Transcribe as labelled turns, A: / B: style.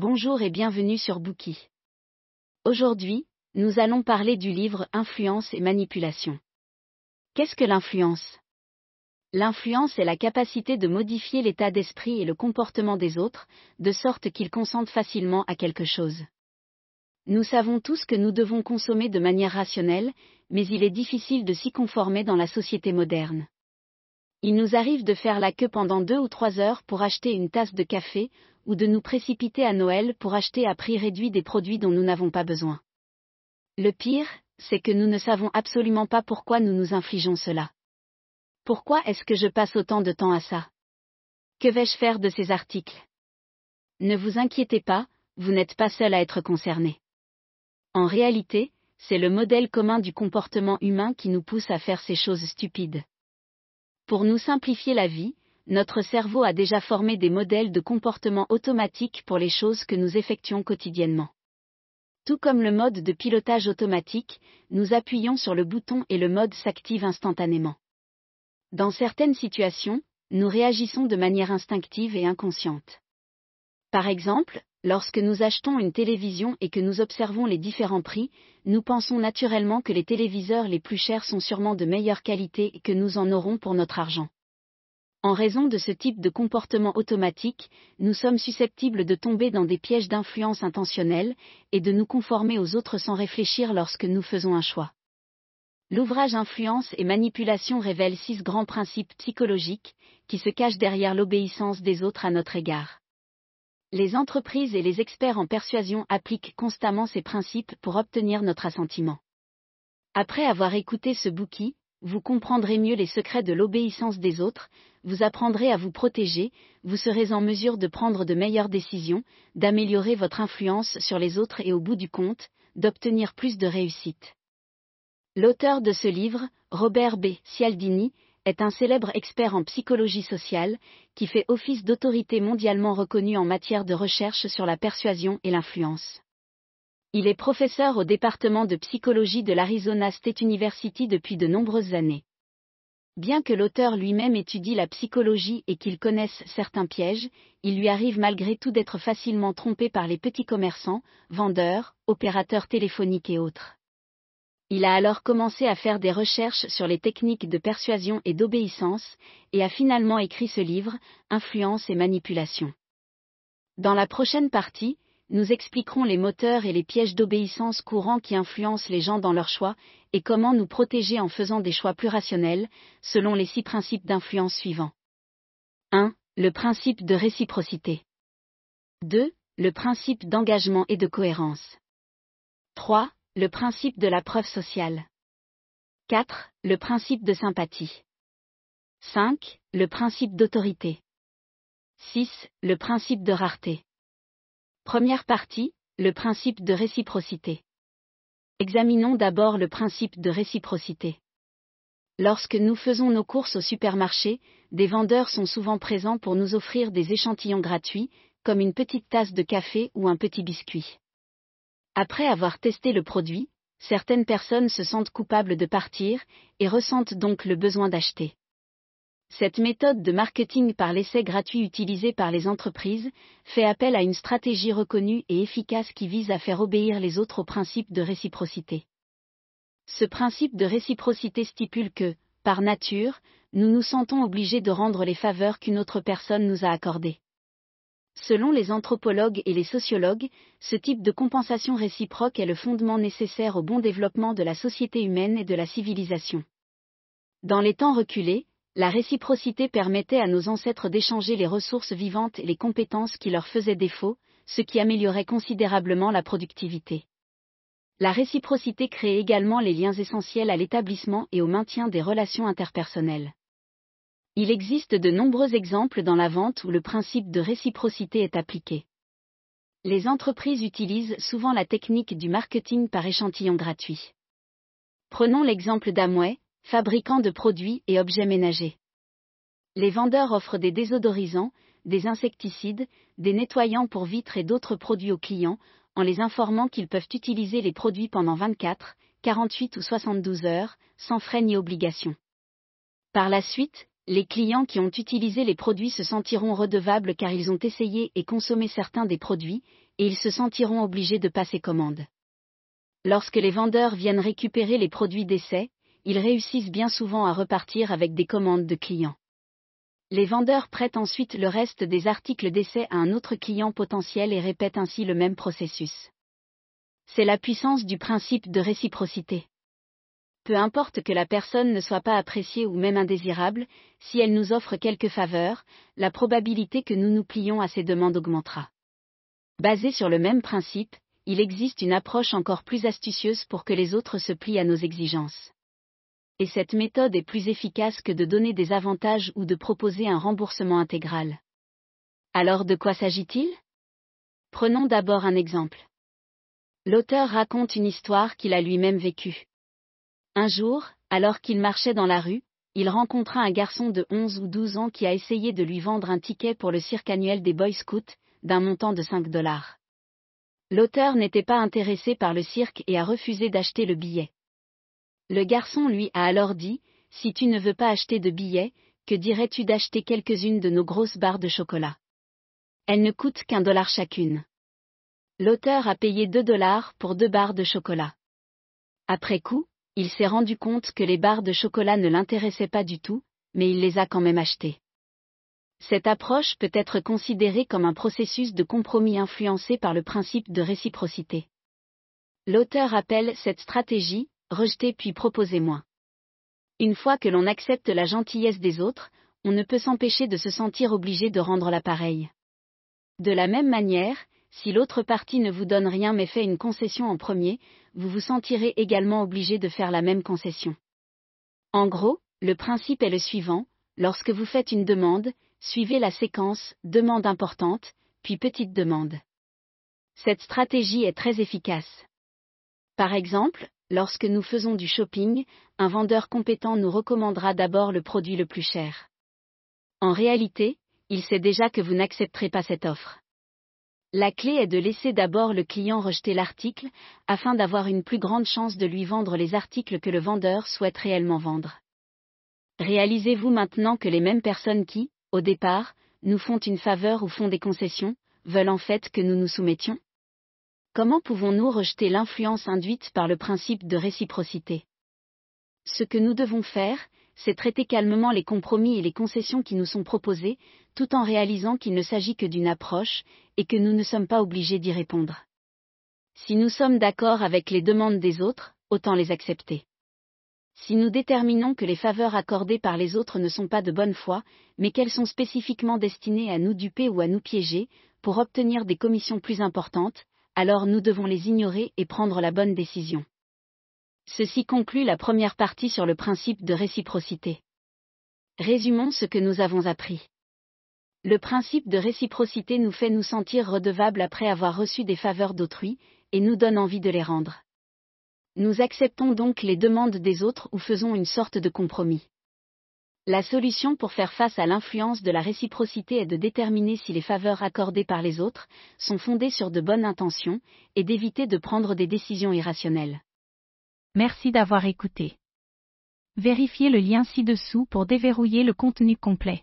A: Bonjour et bienvenue sur Bookie. Aujourd'hui, nous allons parler du livre Influence et manipulation. Qu'est-ce que l'influence? L'influence est la capacité de modifier l'état d'esprit et le comportement des autres, de sorte qu'ils consentent facilement à quelque chose. Nous savons tous que nous devons consommer de manière rationnelle, mais il est difficile de s'y conformer dans la société moderne. Il nous arrive de faire la queue pendant deux ou trois heures pour acheter une tasse de café, ou de nous précipiter à Noël pour acheter à prix réduit des produits dont nous n'avons pas besoin. Le pire, c'est que nous ne savons absolument pas pourquoi nous nous infligeons cela. Pourquoi est-ce que je passe autant de temps à ça? Que vais-je faire de ces articles? Ne vous inquiétez pas, vous n'êtes pas seul à être concerné. En réalité, c'est le modèle commun du comportement humain qui nous pousse à faire ces choses stupides. Pour nous simplifier la vie, notre cerveau a déjà formé des modèles de comportement automatique pour les choses que nous effectuons quotidiennement. Tout comme le mode de pilotage automatique, nous appuyons sur le bouton et le mode s'active instantanément. Dans certaines situations, nous réagissons de manière instinctive et inconsciente. Par exemple, lorsque nous achetons une télévision et que nous observons les différents prix, nous pensons naturellement que les téléviseurs les plus chers sont sûrement de meilleure qualité et que nous en aurons pour notre argent. En raison de ce type de comportement automatique, nous sommes susceptibles de tomber dans des pièges d'influence intentionnelle, et de nous conformer aux autres sans réfléchir lorsque nous faisons un choix. L'ouvrage Influence et manipulation révèle six grands principes psychologiques, qui se cachent derrière l'obéissance des autres à notre égard. Les entreprises et les experts en persuasion appliquent constamment ces principes pour obtenir notre assentiment. Après avoir écouté ce bouquet, vous comprendrez mieux les secrets de l'obéissance des autres, vous apprendrez à vous protéger, vous serez en mesure de prendre de meilleures décisions, d'améliorer votre influence sur les autres et au bout du compte, d'obtenir plus de réussite. L'auteur de ce livre, Robert B. Cialdini, est un célèbre expert en psychologie sociale, qui fait office d'autorité mondialement reconnue en matière de recherche sur la persuasion et l'influence. Il est professeur au département de psychologie de l'Arizona State University depuis de nombreuses années. Bien que l'auteur lui-même étudie la psychologie et qu'il connaisse certains pièges, il lui arrive malgré tout d'être facilement trompé par les petits commerçants, vendeurs, opérateurs téléphoniques et autres. Il a alors commencé à faire des recherches sur les techniques de persuasion et d'obéissance, et a finalement écrit ce livre, Influence et manipulation. Dans la prochaine partie, nous expliquerons les moteurs et les pièges d'obéissance courants qui influencent les gens dans leurs choix, et comment nous protéger en faisant des choix plus rationnels, selon les six principes d'influence suivants. 1. Le principe de réciprocité. 2. Le principe d'engagement et de cohérence. 3. Le principe de la preuve sociale. 4. Le principe de sympathie. 5. Le principe d'autorité. 6. Le principe de rareté. Première partie, le principe de réciprocité. Examinons d'abord le principe de réciprocité. Lorsque nous faisons nos courses au supermarché, des vendeurs sont souvent présents pour nous offrir des échantillons gratuits, comme une petite tasse de café ou un petit biscuit. Après avoir testé le produit, certaines personnes se sentent coupables de partir, et ressentent donc le besoin d'acheter. Cette méthode de marketing par l'essai gratuit utilisée par les entreprises fait appel à une stratégie reconnue et efficace qui vise à faire obéir les autres au principe de réciprocité. Ce principe de réciprocité stipule que, par nature, nous nous sentons obligés de rendre les faveurs qu'une autre personne nous a accordées. Selon les anthropologues et les sociologues, ce type de compensation réciproque est le fondement nécessaire au bon développement de la société humaine et de la civilisation. Dans les temps reculés, la réciprocité permettait à nos ancêtres d'échanger les ressources vivantes et les compétences qui leur faisaient défaut, ce qui améliorait considérablement la productivité. La réciprocité crée également les liens essentiels à l'établissement et au maintien des relations interpersonnelles. Il existe de nombreux exemples dans la vente où le principe de réciprocité est appliqué. Les entreprises utilisent souvent la technique du marketing par échantillon gratuit. Prenons l'exemple d'Amway, fabricants de produits et objets ménagers. Les vendeurs offrent des désodorisants, des insecticides, des nettoyants pour vitres et d'autres produits aux clients, en les informant qu'ils peuvent utiliser les produits pendant 24, 48 ou 72 heures, sans frais ni obligation. Par la suite, les clients qui ont utilisé les produits se sentiront redevables car ils ont essayé et consommé certains des produits, et ils se sentiront obligés de passer commande. Lorsque les vendeurs viennent récupérer les produits d'essai, ils réussissent bien souvent à repartir avec des commandes de clients. Les vendeurs prêtent ensuite le reste des articles d'essai à un autre client potentiel et répètent ainsi le même processus. C'est la puissance du principe de réciprocité. Peu importe que la personne ne soit pas appréciée ou même indésirable, si elle nous offre quelques faveurs, la probabilité que nous nous plions à ses demandes augmentera. Basé sur le même principe, il existe une approche encore plus astucieuse pour que les autres se plient à nos exigences. Et cette méthode est plus efficace que de donner des avantages ou de proposer un remboursement intégral. Alors de quoi s'agit-il? Prenons d'abord un exemple. L'auteur raconte une histoire qu'il a lui-même vécue. Un jour, alors qu'il marchait dans la rue, il rencontra un garçon de 11 ou 12 ans qui a essayé de lui vendre un ticket pour le cirque annuel des Boy Scouts, d'un montant de 5 dollars. L'auteur n'était pas intéressé par le cirque et a refusé d'acheter le billet. Le garçon lui a alors dit, Si tu ne veux pas acheter de billet, que dirais-tu d'acheter quelques-unes de nos grosses barres de chocolat? Elles ne coûtent qu'un dollar chacune. L'auteur a payé 2 dollars pour deux barres de chocolat. Après coup, il s'est rendu compte que les barres de chocolat ne l'intéressaient pas du tout, mais il les a quand même achetées. Cette approche peut être considérée comme un processus de compromis influencé par le principe de réciprocité. L'auteur appelle cette stratégie rejeter puis proposer moins. Une fois que l'on accepte la gentillesse des autres, on ne peut s'empêcher de se sentir obligé de rendre l'appareil. De la même manière, si l'autre partie ne vous donne rien mais fait une concession en premier, vous vous sentirez également obligé de faire la même concession. En gros, le principe est le suivant, lorsque vous faites une demande, suivez la séquence demande importante, puis petite demande. Cette stratégie est très efficace. Par exemple, lorsque nous faisons du shopping, un vendeur compétent nous recommandera d'abord le produit le plus cher. En réalité, il sait déjà que vous n'accepterez pas cette offre. La clé est de laisser d'abord le client rejeter l'article, afin d'avoir une plus grande chance de lui vendre les articles que le vendeur souhaite réellement vendre. Réalisez-vous maintenant que les mêmes personnes qui, au départ, nous font une faveur ou font des concessions, veulent en fait que nous nous soumettions? Comment pouvons-nous rejeter l'influence induite par le principe de réciprocité? Ce que nous devons faire, c'est traiter calmement les compromis et les concessions qui nous sont proposés, tout en réalisant qu'il ne s'agit que d'une approche, et que nous ne sommes pas obligés d'y répondre. Si nous sommes d'accord avec les demandes des autres, autant les accepter. Si nous déterminons que les faveurs accordées par les autres ne sont pas de bonne foi, mais qu'elles sont spécifiquement destinées à nous duper ou à nous piéger, pour obtenir des commissions plus importantes, alors nous devons les ignorer et prendre la bonne décision. Ceci conclut la première partie sur le principe de réciprocité. Résumons ce que nous avons appris. Le principe de réciprocité nous fait nous sentir redevables après avoir reçu des faveurs d'autrui, et nous donne envie de les rendre. Nous acceptons donc les demandes des autres ou faisons une sorte de compromis. La solution pour faire face à l'influence de la réciprocité est de déterminer si les faveurs accordées par les autres sont fondées sur de bonnes intentions et d'éviter de prendre des décisions irrationnelles.
B: Merci d'avoir écouté. Vérifiez le lien ci-dessous pour déverrouiller le contenu complet.